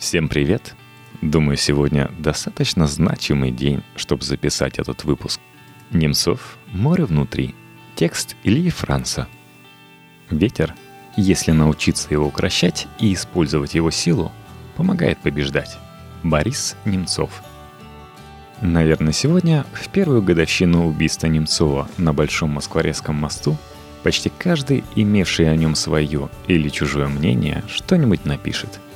Всем привет! Думаю, сегодня достаточно значимый день, чтобы записать этот выпуск. Немцов «Море внутри». Текст Ильи Франца. Ветер, если научиться его укращать и использовать его силу, помогает побеждать. Борис Немцов. Наверное, сегодня, в первую годовщину убийства Немцова на Большом Москворецком мосту, почти каждый, имевший о нем свое или чужое мнение, что-нибудь напишет –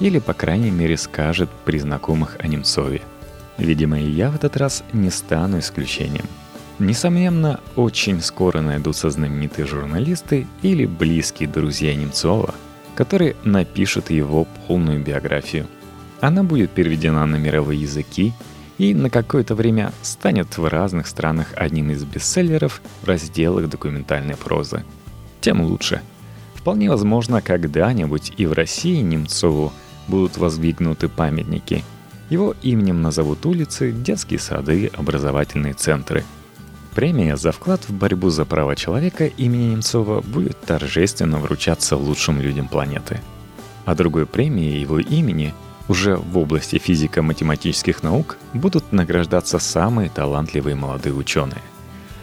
или, по крайней мере, скажет при знакомых о Немцове. Видимо, и я в этот раз не стану исключением. Несомненно, очень скоро найдутся знаменитые журналисты или близкие друзья Немцова, которые напишут его полную биографию. Она будет переведена на мировые языки и на какое-то время станет в разных странах одним из бестселлеров в разделах документальной прозы. Тем лучше. Вполне возможно, когда-нибудь и в России Немцову – будут воздвигнуты памятники. Его именем назовут улицы, детские сады, образовательные центры. Премия за вклад в борьбу за права человека имени Немцова будет торжественно вручаться лучшим людям планеты. А другой премией его имени уже в области физико-математических наук будут награждаться самые талантливые молодые ученые.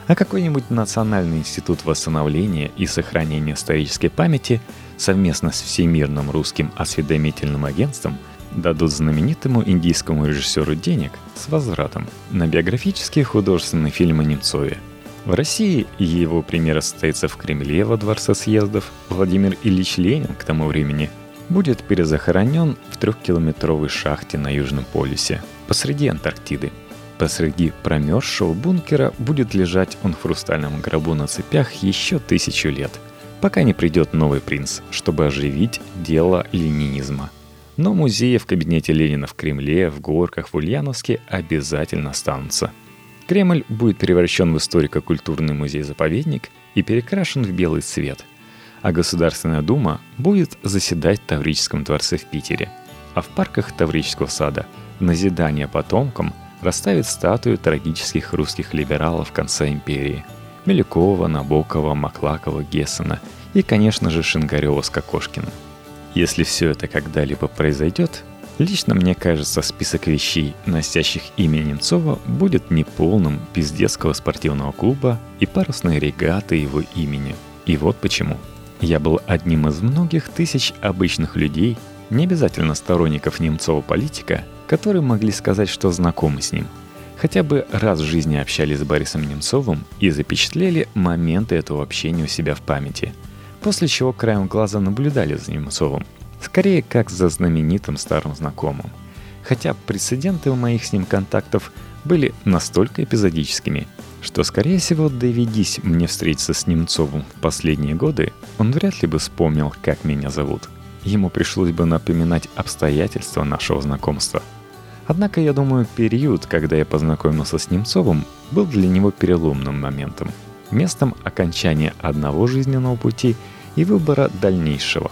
А какой-нибудь Национальный институт восстановления и сохранения исторической памяти – совместно с Всемирным русским осведомительным агентством дадут знаменитому индийскому режиссеру денег с возвратом на биографические художественные фильмы Немцове. В России его премьера состоится в Кремле во Дворце съездов. Владимир Ильич Ленин к тому времени будет перезахоронен в трехкилометровой шахте на Южном полюсе, посреди Антарктиды. Посреди промерзшего бункера будет лежать он в хрустальном гробу на цепях еще тысячу лет – пока не придет новый принц, чтобы оживить дело ленинизма. Но музеи в кабинете Ленина в Кремле, в Горках, в Ульяновске обязательно останутся. Кремль будет превращен в историко-культурный музей-заповедник и перекрашен в белый цвет. А Государственная Дума будет заседать в Таврическом дворце в Питере. А в парках Таврического сада назидание потомкам расставит статую трагических русских либералов конца империи – Мелякова, Набокова, Маклакова, Гессена и, конечно же, Шингарева с Кокошкиным. Если все это когда-либо произойдет, лично мне кажется, список вещей, носящих имя Немцова, будет неполным без детского спортивного клуба и парусной регаты его имени. И вот почему. Я был одним из многих тысяч обычных людей, не обязательно сторонников Немцова политика, которые могли сказать, что знакомы с ним – хотя бы раз в жизни общались с Борисом Немцовым и запечатлели моменты этого общения у себя в памяти, после чего краем глаза наблюдали за Немцовым, скорее как за знаменитым старым знакомым. Хотя прецеденты у моих с ним контактов были настолько эпизодическими, что, скорее всего, доведись мне встретиться с Немцовым в последние годы, он вряд ли бы вспомнил, как меня зовут. Ему пришлось бы напоминать обстоятельства нашего знакомства – Однако, я думаю, период, когда я познакомился с Немцовым, был для него переломным моментом, местом окончания одного жизненного пути и выбора дальнейшего.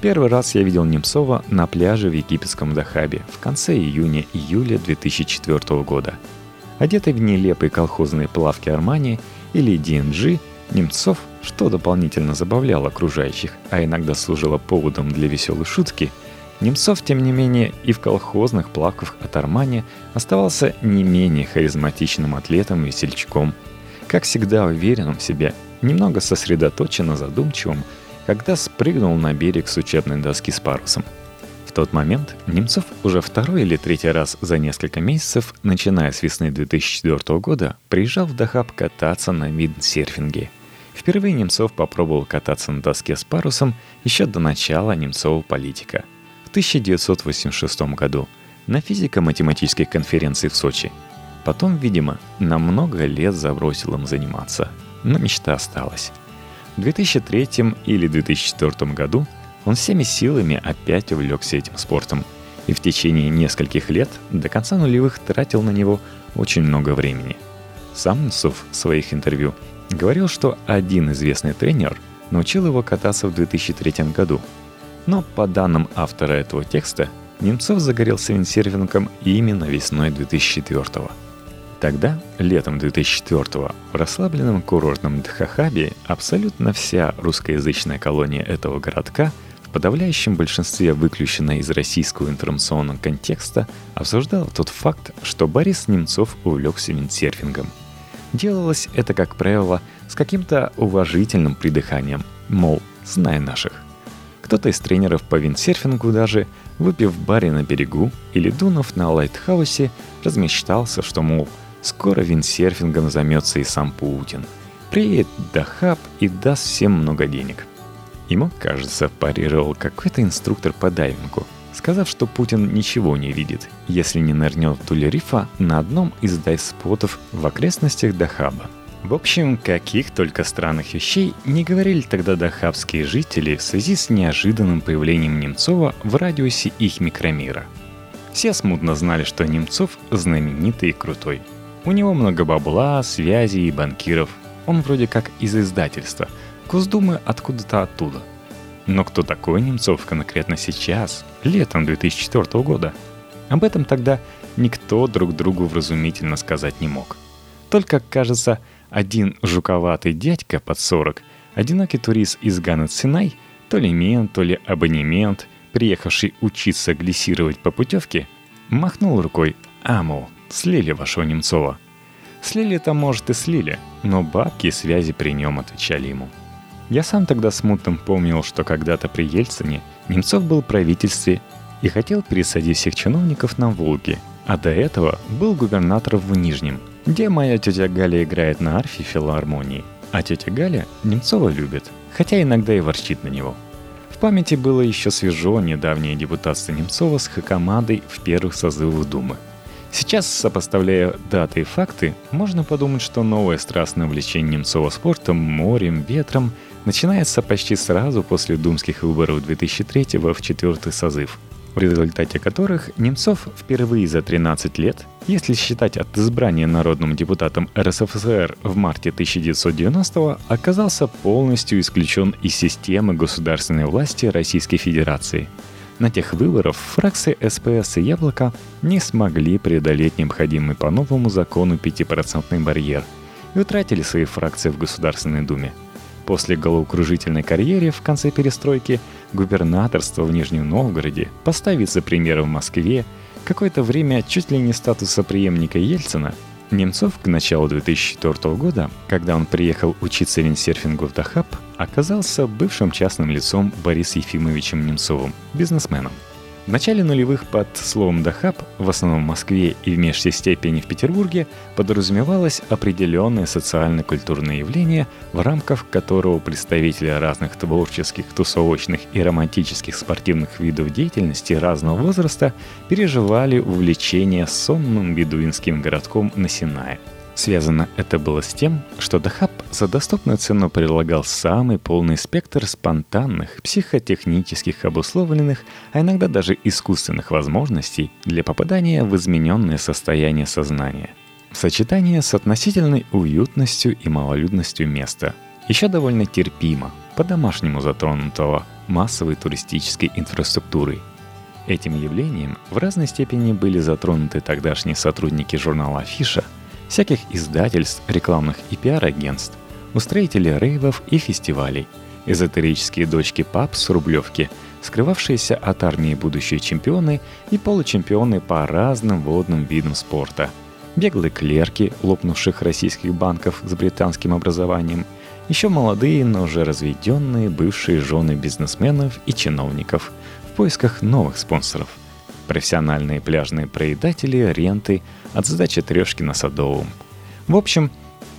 Первый раз я видел Немцова на пляже в египетском Дахабе в конце июня-июля 2004 года. Одетый в нелепые колхозные плавки Армани или DNG, Немцов, что дополнительно забавлял окружающих, а иногда служило поводом для веселой шутки – Немцов, тем не менее, и в колхозных плавках от Армани оставался не менее харизматичным атлетом и весельчаком. Как всегда уверенным в себе, немного сосредоточенно задумчивым, когда спрыгнул на берег с учебной доски с парусом. В тот момент Немцов уже второй или третий раз за несколько месяцев, начиная с весны 2004 года, приезжал в Дахаб кататься на виндсерфинге. Впервые Немцов попробовал кататься на доске с парусом еще до начала Немцова политика – в 1986 году на физико-математической конференции в Сочи. Потом, видимо, на много лет забросил им заниматься, но мечта осталась. В 2003 или 2004 году он всеми силами опять увлекся этим спортом и в течение нескольких лет до конца нулевых тратил на него очень много времени. Сам Нсуф в своих интервью говорил, что один известный тренер научил его кататься в 2003 году – но по данным автора этого текста, Немцов загорелся виндсерфингом именно весной 2004 -го. Тогда, летом 2004 в расслабленном курортном Дхахабе абсолютно вся русскоязычная колония этого городка в подавляющем большинстве выключенная из российского информационного контекста, обсуждала тот факт, что Борис Немцов увлекся виндсерфингом. Делалось это, как правило, с каким-то уважительным придыханием, мол, знай наших. Кто-то из тренеров по виндсерфингу даже, выпив в баре на берегу или дунув на лайтхаусе, размечтался, что, мол, скоро виндсерфингом займется и сам Путин. Приедет Дахаб и даст всем много денег – Ему, кажется, парировал какой-то инструктор по дайвингу, сказав, что Путин ничего не видит, если не нырнет вдоль рифа на одном из дайв-спотов в окрестностях Дахаба. В общем, каких только странных вещей не говорили тогда дахабские жители в связи с неожиданным появлением Немцова в радиусе их микромира. Все смутно знали, что Немцов знаменитый и крутой. У него много бабла, связей и банкиров. Он вроде как из издательства – Госдумы откуда-то оттуда. Но кто такой Немцов конкретно сейчас, летом 2004 года? Об этом тогда никто друг другу вразумительно сказать не мог. Только, кажется, один жуковатый дядька под 40, одинокий турист из Гана Синай, то ли мент, то ли абонемент, приехавший учиться глиссировать по путевке, махнул рукой «А, слили вашего Немцова». Слили-то, может, и слили, но бабки и связи при нем отвечали ему – я сам тогда смутно помнил, что когда-то при Ельцине Немцов был в правительстве и хотел пересадить всех чиновников на Волге, а до этого был губернатором в Нижнем, где моя тетя Галя играет на арфе филармонии, а тетя Галя Немцова любит, хотя иногда и ворчит на него. В памяти было еще свежо недавнее депутатство Немцова с Хакамадой в первых созывах Думы – Сейчас, сопоставляя даты и факты, можно подумать, что новое страстное увлечение Немцова спортом, морем, ветром начинается почти сразу после думских выборов 2003 в четвертый созыв, в результате которых Немцов впервые за 13 лет, если считать от избрания народным депутатом РСФСР в марте 1990 оказался полностью исключен из системы государственной власти Российской Федерации – на тех выборах фракции СПС и Яблоко не смогли преодолеть необходимый по новому закону 5% барьер и утратили свои фракции в Государственной Думе. После головокружительной карьеры в конце перестройки губернаторство в Нижнем Новгороде, поставить за пример в Москве, какое-то время чуть ли не статуса преемника Ельцина – Немцов к началу 2004 года, когда он приехал учиться виндсерфингу в Дахаб, оказался бывшим частным лицом Борисом Ефимовичем Немцовым, бизнесменом. В начале нулевых под словом «дахаб» в основном в Москве и в меньшей степени в Петербурге подразумевалось определенное социально-культурное явление, в рамках которого представители разных творческих, тусовочных и романтических спортивных видов деятельности разного возраста переживали увлечение сонным бедуинским городком на Синае – Связано это было с тем, что Дахаб за доступную цену предлагал самый полный спектр спонтанных, психотехнических обусловленных, а иногда даже искусственных возможностей для попадания в измененное состояние сознания. В сочетании с относительной уютностью и малолюдностью места. Еще довольно терпимо, по-домашнему затронутого массовой туристической инфраструктурой. Этим явлением в разной степени были затронуты тогдашние сотрудники журнала «Афиша», всяких издательств, рекламных и пиар-агентств, устроители рейвов и фестивалей, эзотерические дочки пап с Рублевки, скрывавшиеся от армии будущие чемпионы и получемпионы по разным водным видам спорта, беглые клерки лопнувших российских банков с британским образованием, еще молодые, но уже разведенные бывшие жены бизнесменов и чиновников в поисках новых спонсоров – профессиональные пляжные проедатели ренты от сдачи трешки на Садовом. В общем,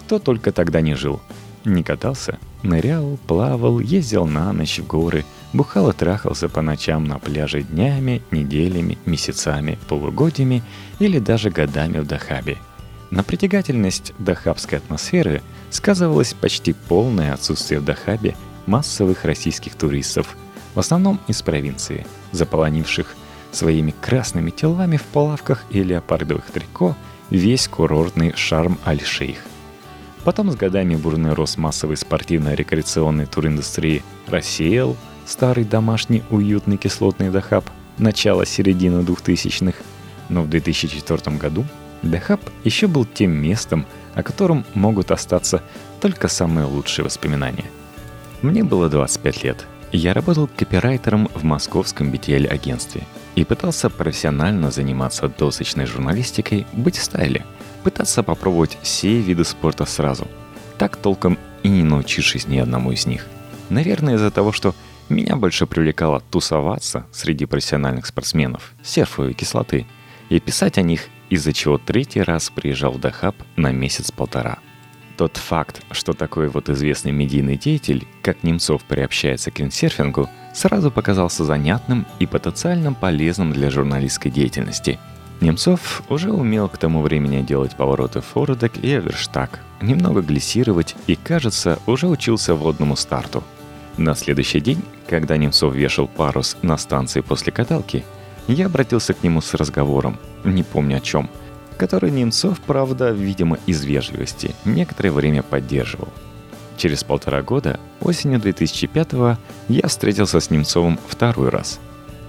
кто только тогда не жил. Не катался, нырял, плавал, ездил на ночь в горы, бухал и трахался по ночам на пляже днями, неделями, месяцами, полугодиями или даже годами в Дахабе. На притягательность дахабской атмосферы сказывалось почти полное отсутствие в Дахабе массовых российских туристов, в основном из провинции, заполонивших своими красными телами в плавках и леопардовых трико весь курортный шарм Аль-Шейх. Потом с годами бурный рост массовой спортивно-рекреационной туриндустрии рассеял старый домашний уютный кислотный Дахаб начала-середины 2000-х, но в 2004 году Дахаб еще был тем местом, о котором могут остаться только самые лучшие воспоминания. Мне было 25 лет – я работал копирайтером в московском BTL-агентстве и пытался профессионально заниматься досочной журналистикой, быть в стайле, пытаться попробовать все виды спорта сразу, так толком и не научившись ни одному из них. Наверное, из-за того, что меня больше привлекало тусоваться среди профессиональных спортсменов, серфовой кислоты, и писать о них, из-за чего третий раз приезжал в Дахаб на месяц-полтора – тот факт, что такой вот известный медийный деятель, как Немцов приобщается к виндсерфингу, сразу показался занятным и потенциально полезным для журналистской деятельности. Немцов уже умел к тому времени делать повороты фордек и эверштаг, немного глиссировать и, кажется, уже учился водному старту. На следующий день, когда Немцов вешал парус на станции после каталки, я обратился к нему с разговором, не помню о чем – который Немцов, правда, видимо, из вежливости, некоторое время поддерживал. Через полтора года, осенью 2005-го, я встретился с Немцовым второй раз.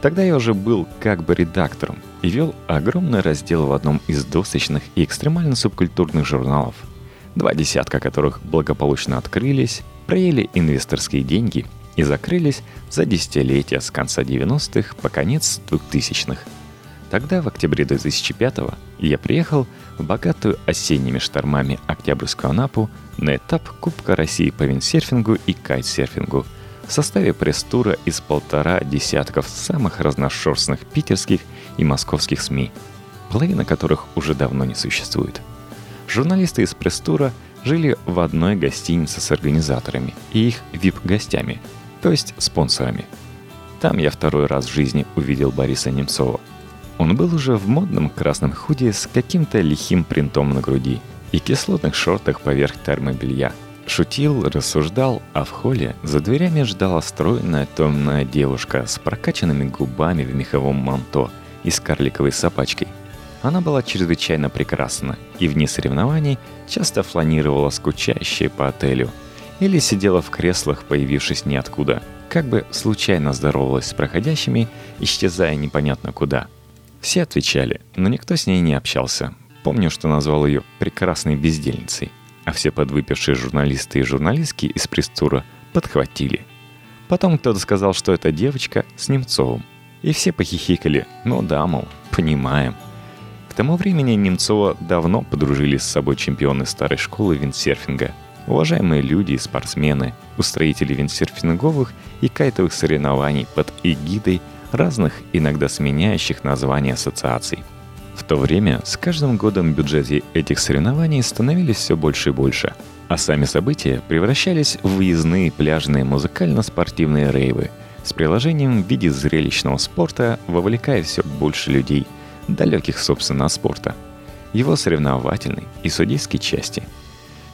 Тогда я уже был как бы редактором и вел огромный раздел в одном из досочных и экстремально субкультурных журналов, два десятка которых благополучно открылись, проели инвесторские деньги и закрылись за десятилетия с конца 90-х по конец 2000-х – Тогда, в октябре 2005 я приехал в богатую осенними штормами Октябрьскую Анапу на этап Кубка России по виндсерфингу и кайтсерфингу в составе пресс-тура из полтора десятков самых разношерстных питерских и московских СМИ, половина которых уже давно не существует. Журналисты из пресс-тура жили в одной гостинице с организаторами и их вип-гостями, то есть спонсорами. Там я второй раз в жизни увидел Бориса Немцова – он был уже в модном красном худи с каким-то лихим принтом на груди и кислотных шортах поверх термобелья. Шутил, рассуждал, а в холле за дверями ждала стройная томная девушка с прокачанными губами в меховом манто и с карликовой собачкой. Она была чрезвычайно прекрасна и вне соревнований часто фланировала скучающей по отелю или сидела в креслах, появившись ниоткуда, как бы случайно здоровалась с проходящими, исчезая непонятно куда – все отвечали, но никто с ней не общался. Помню, что назвал ее «прекрасной бездельницей», а все подвыпившие журналисты и журналистки из пресс-тура подхватили. Потом кто-то сказал, что это девочка с Немцовым. И все похихикали, ну да, мол, понимаем. К тому времени Немцова давно подружились с собой чемпионы старой школы виндсерфинга, уважаемые люди и спортсмены, устроители виндсерфинговых и кайтовых соревнований под эгидой разных, иногда сменяющих названия ассоциаций. В то время с каждым годом бюджеты этих соревнований становились все больше и больше, а сами события превращались в выездные пляжные музыкально-спортивные рейвы с приложением в виде зрелищного спорта, вовлекая все больше людей, далеких, собственно, от спорта, его соревновательной и судейской части.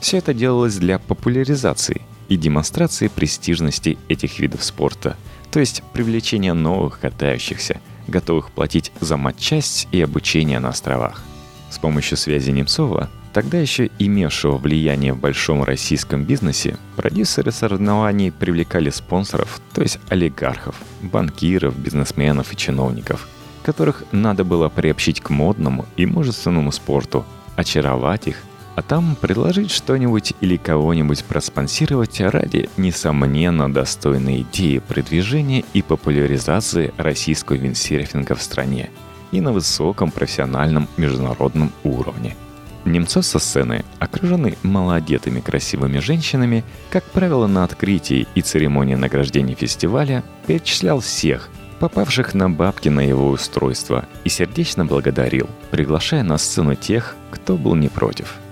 Все это делалось для популяризации и демонстрации престижности этих видов спорта – то есть привлечение новых катающихся, готовых платить за матчасть и обучение на островах. С помощью связи Немцова, тогда еще имевшего влияние в большом российском бизнесе, продюсеры соревнований привлекали спонсоров, то есть олигархов, банкиров, бизнесменов и чиновников, которых надо было приобщить к модному и мужественному спорту, очаровать их – а там предложить что-нибудь или кого-нибудь проспонсировать ради, несомненно, достойной идеи продвижения и популяризации российского виндсерфинга в стране и на высоком профессиональном международном уровне. Немцов со сцены, окруженный малоодетыми красивыми женщинами, как правило, на открытии и церемонии награждения фестиваля перечислял всех, попавших на бабки на его устройство, и сердечно благодарил, приглашая на сцену тех, кто был не против –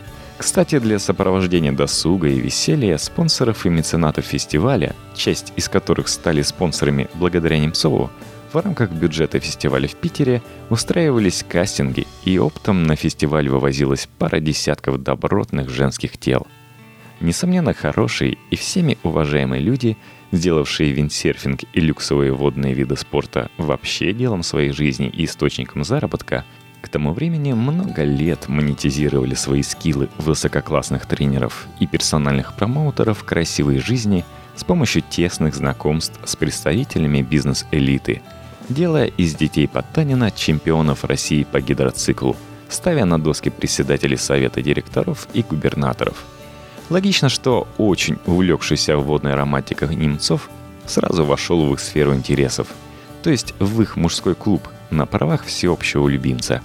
кстати, для сопровождения досуга и веселья спонсоров и меценатов фестиваля, часть из которых стали спонсорами благодаря Немцову, в рамках бюджета фестиваля в Питере устраивались кастинги, и оптом на фестиваль вывозилась пара десятков добротных женских тел. Несомненно, хорошие и всеми уважаемые люди, сделавшие виндсерфинг и люксовые водные виды спорта вообще делом своей жизни и источником заработка, тому времени много лет монетизировали свои скиллы высококлассных тренеров и персональных промоутеров красивой жизни с помощью тесных знакомств с представителями бизнес-элиты, делая из детей Потанина чемпионов России по гидроциклу, ставя на доски председателей совета директоров и губернаторов. Логично, что очень увлекшийся водной романтикой Немцов сразу вошел в их сферу интересов, то есть в их мужской клуб на правах всеобщего любимца.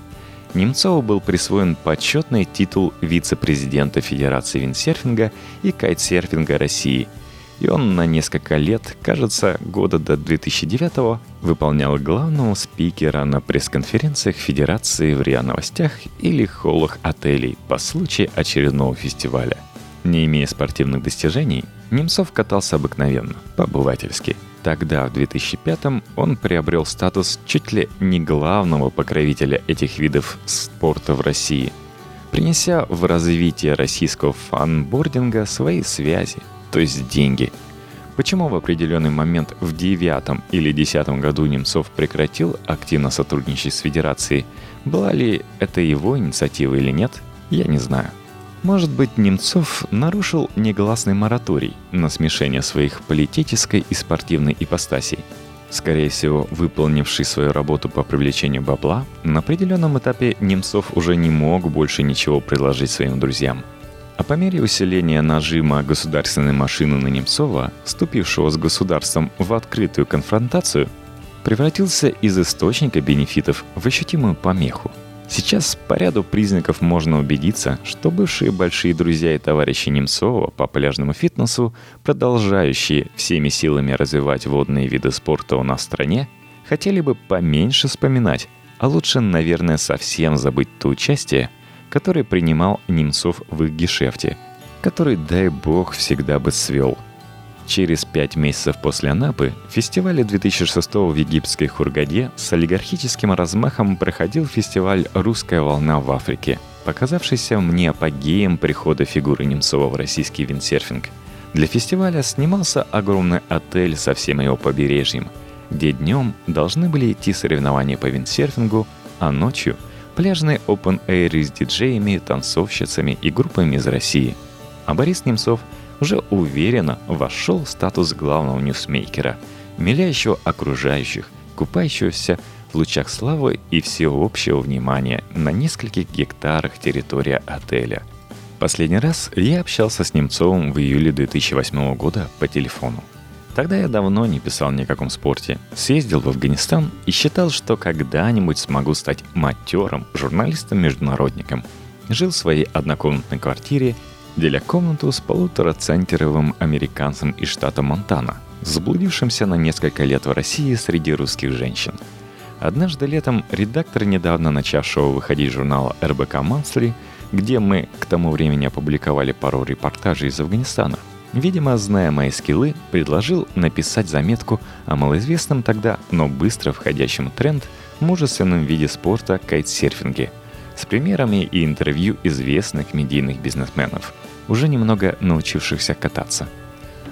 Немцову был присвоен почетный титул вице-президента Федерации виндсерфинга и кайтсерфинга России – и он на несколько лет, кажется, года до 2009 выполнял главного спикера на пресс-конференциях Федерации в РИА Новостях или холлах отелей по случаю очередного фестиваля. Не имея спортивных достижений, Немцов катался обыкновенно, по-обывательски. Тогда, в 2005-м, он приобрел статус чуть ли не главного покровителя этих видов спорта в России, принеся в развитие российского фанбординга свои связи – то есть деньги. Почему в определенный момент в девятом или десятом году Немцов прекратил активно сотрудничать с Федерацией, была ли это его инициатива или нет, я не знаю. Может быть, Немцов нарушил негласный мораторий на смешение своих политической и спортивной ипостасей. Скорее всего, выполнивший свою работу по привлечению бабла, на определенном этапе Немцов уже не мог больше ничего предложить своим друзьям – а по мере усиления нажима государственной машины на Немцова, вступившего с государством в открытую конфронтацию, превратился из источника бенефитов в ощутимую помеху. Сейчас по ряду признаков можно убедиться, что бывшие большие друзья и товарищи Немцова по пляжному фитнесу, продолжающие всеми силами развивать водные виды спорта у нас в стране, хотели бы поменьше вспоминать, а лучше, наверное, совсем забыть то участие, который принимал Немцов в их гешефте, который, дай бог, всегда бы свел. Через пять месяцев после Анапы в фестивале 2006 в египетской Хургаде с олигархическим размахом проходил фестиваль «Русская волна в Африке», показавшийся мне апогеем прихода фигуры Немцова в российский виндсерфинг. Для фестиваля снимался огромный отель со всем его побережьем, где днем должны были идти соревнования по виндсерфингу, а ночью – пляжный open air с диджеями, танцовщицами и группами из России. А Борис Немцов уже уверенно вошел в статус главного ньюсмейкера, миляющего окружающих, купающегося в лучах славы и всеобщего внимания на нескольких гектарах территории отеля. Последний раз я общался с Немцовым в июле 2008 года по телефону. Тогда я давно не писал ни о каком спорте. Съездил в Афганистан и считал, что когда-нибудь смогу стать матерым журналистом-международником. Жил в своей однокомнатной квартире, деля комнату с полуторацентровым американцем из штата Монтана, заблудившимся на несколько лет в России среди русских женщин. Однажды летом редактор недавно начавшего выходить журнала РБК Monthly, где мы к тому времени опубликовали пару репортажей из Афганистана, Видимо, зная мои скиллы, предложил написать заметку о малоизвестном тогда, но быстро входящем тренд мужественном виде спорта кайтсерфинге с примерами и интервью известных медийных бизнесменов, уже немного научившихся кататься.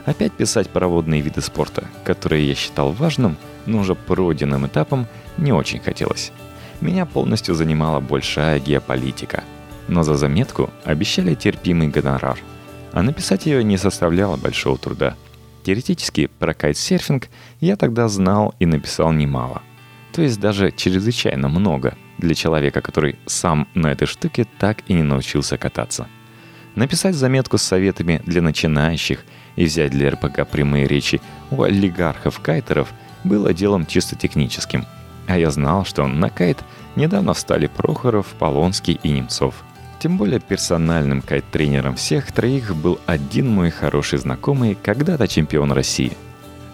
Опять писать про водные виды спорта, которые я считал важным, но уже пройденным этапом, не очень хотелось. Меня полностью занимала большая геополитика. Но за заметку обещали терпимый гонорар – а написать ее не составляло большого труда. Теоретически про кайтсерфинг я тогда знал и написал немало. То есть даже чрезвычайно много для человека, который сам на этой штуке так и не научился кататься. Написать заметку с советами для начинающих и взять для РПК прямые речи у олигархов-кайтеров было делом чисто техническим. А я знал, что на кайт недавно встали Прохоров, Полонский и Немцов – тем более персональным кайт-тренером всех троих был один мой хороший знакомый, когда-то чемпион России.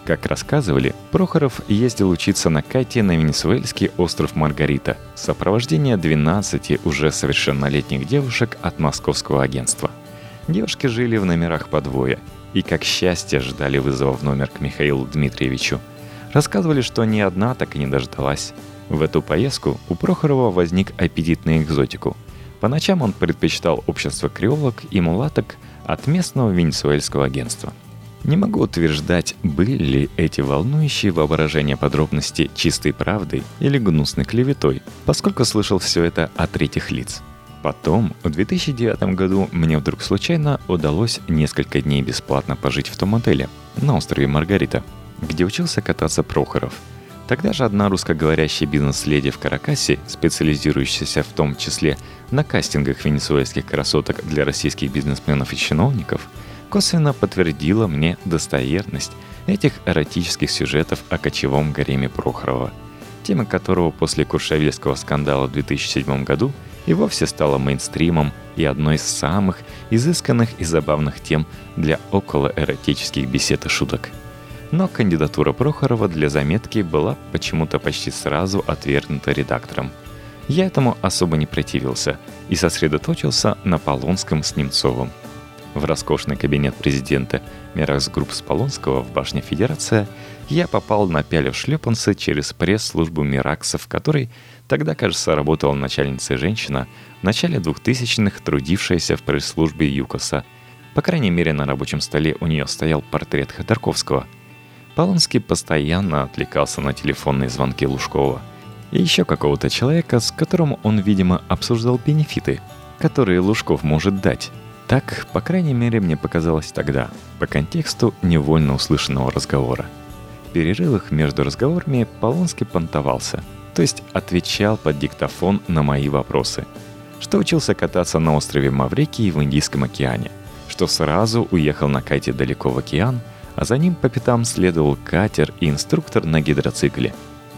Как рассказывали, Прохоров ездил учиться на кайте на венесуэльский остров Маргарита в сопровождении 12 уже совершеннолетних девушек от московского агентства. Девушки жили в номерах по двое и, как счастье, ждали вызова в номер к Михаилу Дмитриевичу. Рассказывали, что ни одна так и не дождалась. В эту поездку у Прохорова возник аппетит на экзотику – по ночам он предпочитал общество креолок и мулаток от местного венесуэльского агентства. Не могу утверждать, были ли эти волнующие воображение подробности чистой правдой или гнусной клеветой, поскольку слышал все это от третьих лиц. Потом, в 2009 году, мне вдруг случайно удалось несколько дней бесплатно пожить в том отеле на острове Маргарита, где учился кататься Прохоров – Тогда же одна русскоговорящая бизнес-леди в Каракасе, специализирующаяся в том числе на кастингах венесуэльских красоток для российских бизнесменов и чиновников, косвенно подтвердила мне достоверность этих эротических сюжетов о кочевом гареме Прохорова, тема которого после Куршавельского скандала в 2007 году и вовсе стала мейнстримом и одной из самых изысканных и забавных тем для околоэротических бесед и шуток. Но кандидатура Прохорова для заметки была почему-то почти сразу отвергнута редактором. Я этому особо не противился и сосредоточился на Полонском с Немцовым – в роскошный кабинет президента Mirax Group Полонского в башне Федерация я попал, напялив шлепанцы через пресс-службу Миракса, в которой тогда, кажется, работала начальница женщина, в начале 2000-х трудившаяся в пресс-службе ЮКОСа. По крайней мере, на рабочем столе у нее стоял портрет Ходорковского. Полонский постоянно отвлекался на телефонные звонки Лужкова и еще какого-то человека, с которым он, видимо, обсуждал бенефиты, которые Лужков может дать так, по крайней мере, мне показалось тогда, по контексту невольно услышанного разговора. В перерывах между разговорами Полонский понтовался, то есть отвечал под диктофон на мои вопросы. Что учился кататься на острове Маврикии в Индийском океане, что сразу уехал на кайте далеко в океан, а за ним по пятам следовал катер и инструктор на гидроцикле,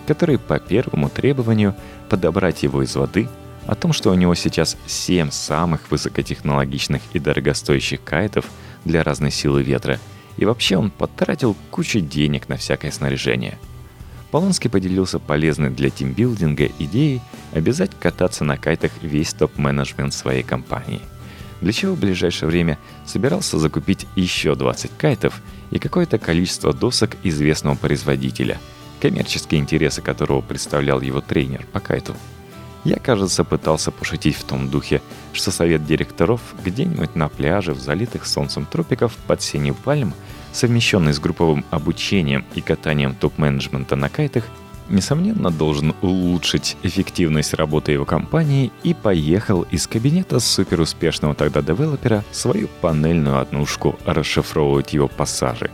который по первому требованию подобрать его из воды – о том, что у него сейчас 7 самых высокотехнологичных и дорогостоящих кайтов для разной силы ветра, и вообще он потратил кучу денег на всякое снаряжение. Полонский поделился полезной для тимбилдинга идеей обязать кататься на кайтах весь топ-менеджмент своей компании. Для чего в ближайшее время собирался закупить еще 20 кайтов и какое-то количество досок известного производителя, коммерческие интересы которого представлял его тренер по кайту – я, кажется, пытался пошутить в том духе, что совет директоров где-нибудь на пляже в залитых солнцем тропиков под синим пальм, совмещенный с групповым обучением и катанием топ-менеджмента на кайтах, несомненно, должен улучшить эффективность работы его компании и поехал из кабинета суперуспешного тогда девелопера свою панельную однушку расшифровывать его пассажи.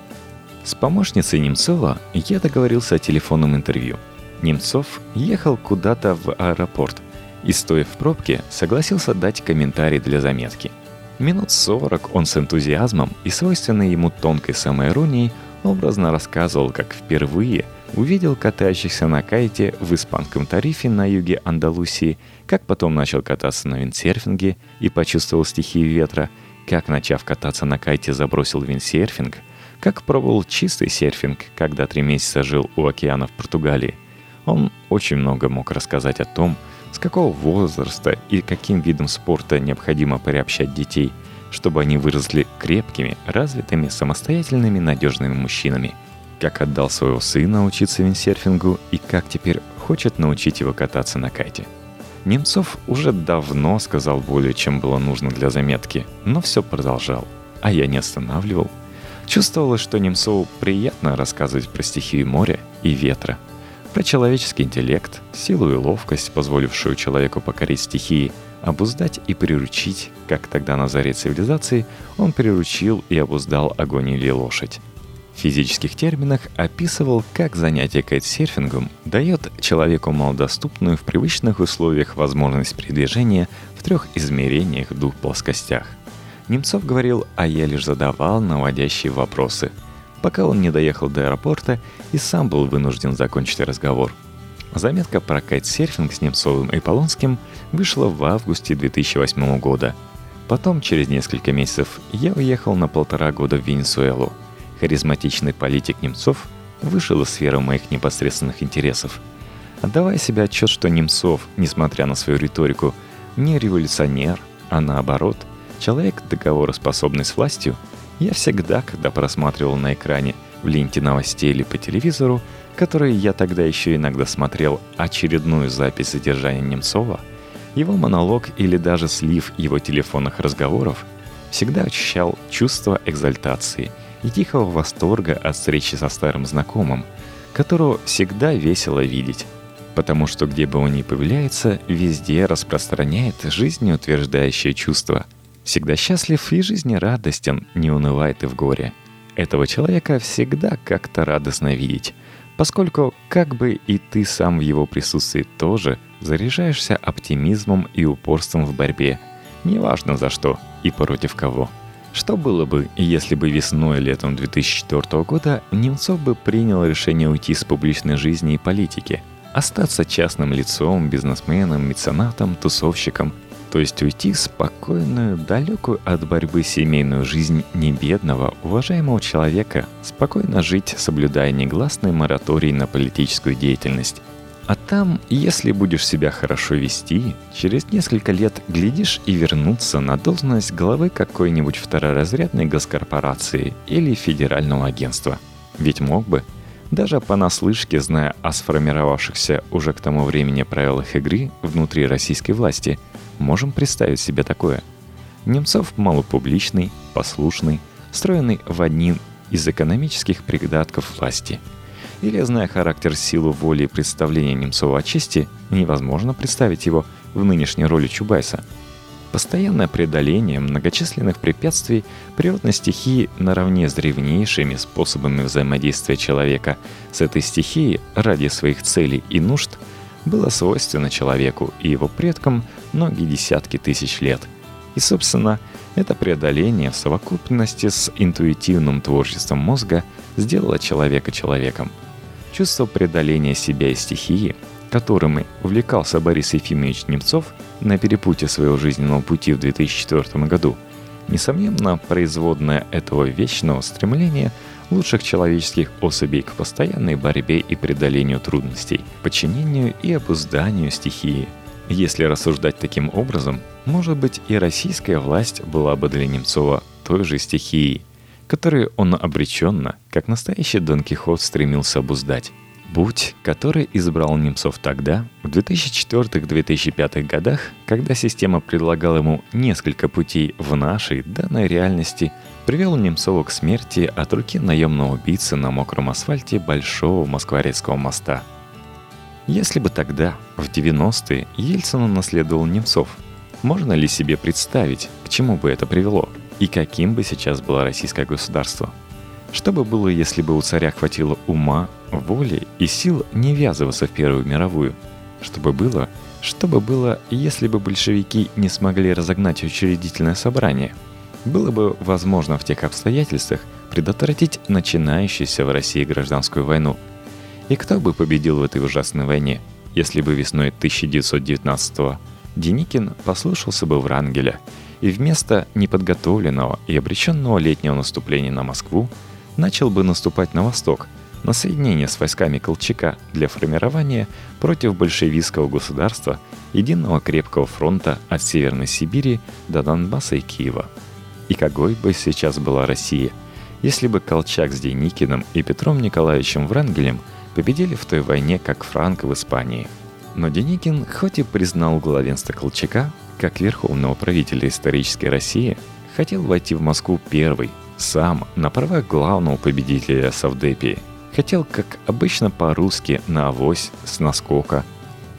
С помощницей Немцова я договорился о телефонном интервью – Немцов ехал куда-то в аэропорт и, стоя в пробке, согласился дать комментарий для заметки. Минут сорок он с энтузиазмом и свойственной ему тонкой самоиронией образно рассказывал, как впервые увидел катающихся на кайте в испанском тарифе на юге Андалусии, как потом начал кататься на виндсерфинге и почувствовал стихию ветра, как, начав кататься на кайте, забросил виндсерфинг, как пробовал чистый серфинг, когда три месяца жил у океана в Португалии, он очень много мог рассказать о том, с какого возраста и каким видом спорта необходимо приобщать детей, чтобы они выросли крепкими, развитыми, самостоятельными, надежными мужчинами. Как отдал своего сына учиться виндсерфингу и как теперь хочет научить его кататься на кайте. Немцов уже давно сказал более, чем было нужно для заметки, но все продолжал, а я не останавливал. Чувствовалось, что Немцову приятно рассказывать про стихию моря и ветра – про человеческий интеллект, силу и ловкость, позволившую человеку покорить стихии, обуздать и приручить, как тогда на заре цивилизации он приручил и обуздал огонь или лошадь. В физических терминах описывал, как занятие кайтсерфингом дает человеку малодоступную в привычных условиях возможность передвижения в трех измерениях в двух плоскостях. Немцов говорил, а я лишь задавал наводящие вопросы – пока он не доехал до аэропорта и сам был вынужден закончить разговор. Заметка про кайтсерфинг с Немцовым и Полонским вышла в августе 2008 года. Потом, через несколько месяцев, я уехал на полтора года в Венесуэлу. Харизматичный политик Немцов вышел из сферы моих непосредственных интересов. Отдавая себе отчет, что Немцов, несмотря на свою риторику, не революционер, а наоборот, человек договороспособный с властью – я всегда, когда просматривал на экране в ленте новостей или по телевизору, которые я тогда еще иногда смотрел очередную запись задержания Немцова, его монолог или даже слив его телефонных разговоров, всегда ощущал чувство экзальтации и тихого восторга от встречи со старым знакомым, которого всегда весело видеть, потому что где бы он ни появляется, везде распространяет жизнеутверждающее чувство – всегда счастлив и жизнерадостен, не унывает и в горе. Этого человека всегда как-то радостно видеть, поскольку как бы и ты сам в его присутствии тоже заряжаешься оптимизмом и упорством в борьбе, неважно за что и против кого. Что было бы, если бы весной и летом 2004 года Немцов бы принял решение уйти с публичной жизни и политики, остаться частным лицом, бизнесменом, меценатом, тусовщиком, то есть уйти в спокойную, далекую от борьбы семейную жизнь небедного, уважаемого человека, спокойно жить, соблюдая негласный мораторий на политическую деятельность. А там, если будешь себя хорошо вести, через несколько лет глядишь и вернуться на должность главы какой-нибудь второразрядной госкорпорации или федерального агентства. Ведь мог бы, даже понаслышке зная о сформировавшихся уже к тому времени правилах игры внутри российской власти, можем представить себе такое. Немцов малопубличный, послушный, встроенный в один из экономических придатков власти – или, зная характер, силу воли и представления Немцова о чести, невозможно представить его в нынешней роли Чубайса. Постоянное преодоление многочисленных препятствий природной стихии наравне с древнейшими способами взаимодействия человека с этой стихией ради своих целей и нужд было свойственно человеку и его предкам многие десятки тысяч лет. И, собственно, это преодоление в совокупности с интуитивным творчеством мозга сделало человека человеком – Чувство преодоления себя и стихии, которыми увлекался Борис Ефимович Немцов на перепутье своего жизненного пути в 2004 году, несомненно, производное этого вечного стремления лучших человеческих особей к постоянной борьбе и преодолению трудностей, подчинению и обузданию стихии. Если рассуждать таким образом, может быть и российская власть была бы для Немцова той же стихией – которые он обреченно, как настоящий Дон Кихот, стремился обуздать. Путь, который избрал Немцов тогда, в 2004-2005 годах, когда система предлагала ему несколько путей в нашей данной реальности, привел Немцова к смерти от руки наемного убийцы на мокром асфальте Большого Москворецкого моста. Если бы тогда, в 90-е, Ельцину наследовал Немцов, можно ли себе представить, к чему бы это привело – и каким бы сейчас было российское государство. Что бы было, если бы у царя хватило ума, воли и сил не ввязываться в Первую мировую? Что бы было, что бы было, если бы большевики не смогли разогнать учредительное собрание? Было бы возможно в тех обстоятельствах предотвратить начинающуюся в России гражданскую войну. И кто бы победил в этой ужасной войне, если бы весной 1919 Деникин послушался бы Врангеля – и вместо неподготовленного и обреченного летнего наступления на Москву начал бы наступать на восток, на соединение с войсками Колчака для формирования против большевистского государства единого крепкого фронта от Северной Сибири до Донбасса и Киева. И какой бы сейчас была Россия, если бы Колчак с Деникиным и Петром Николаевичем Врангелем победили в той войне, как Франко в Испании. Но Деникин, хоть и признал главенство Колчака, как верховного правителя исторической России, хотел войти в Москву первый, сам, на правах главного победителя Савдепии. Хотел, как обычно по-русски, на авось, с наскока.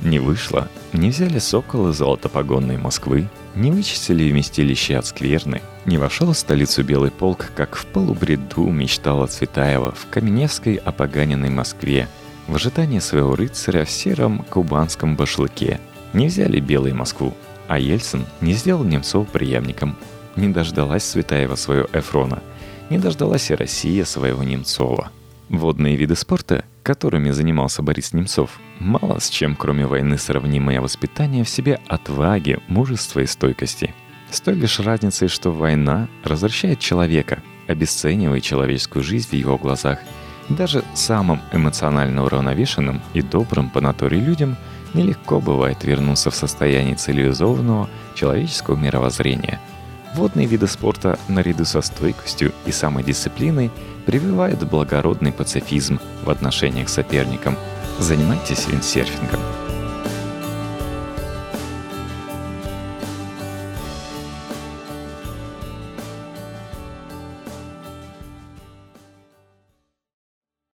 Не вышло, не взяли соколы золотопогонной Москвы, не вычистили вместилище от скверны, не вошел в столицу Белый полк, как в полубреду мечтала Цветаева в Каменевской опоганенной Москве, в ожидании своего рыцаря в сером кубанском башлыке. Не взяли Белую Москву, а Ельцин не сделал Немцов преемником. Не дождалась Светаева своего Эфрона. Не дождалась и Россия своего Немцова. Водные виды спорта, которыми занимался Борис Немцов, мало с чем, кроме войны, сравнимое воспитание в себе отваги, мужества и стойкости. С той лишь разницей, что война развращает человека, обесценивает человеческую жизнь в его глазах. Даже самым эмоционально уравновешенным и добрым по натуре людям – нелегко бывает вернуться в состояние цивилизованного человеческого мировоззрения. Водные виды спорта наряду со стойкостью и самодисциплиной прививают благородный пацифизм в отношениях к соперникам. Занимайтесь виндсерфингом.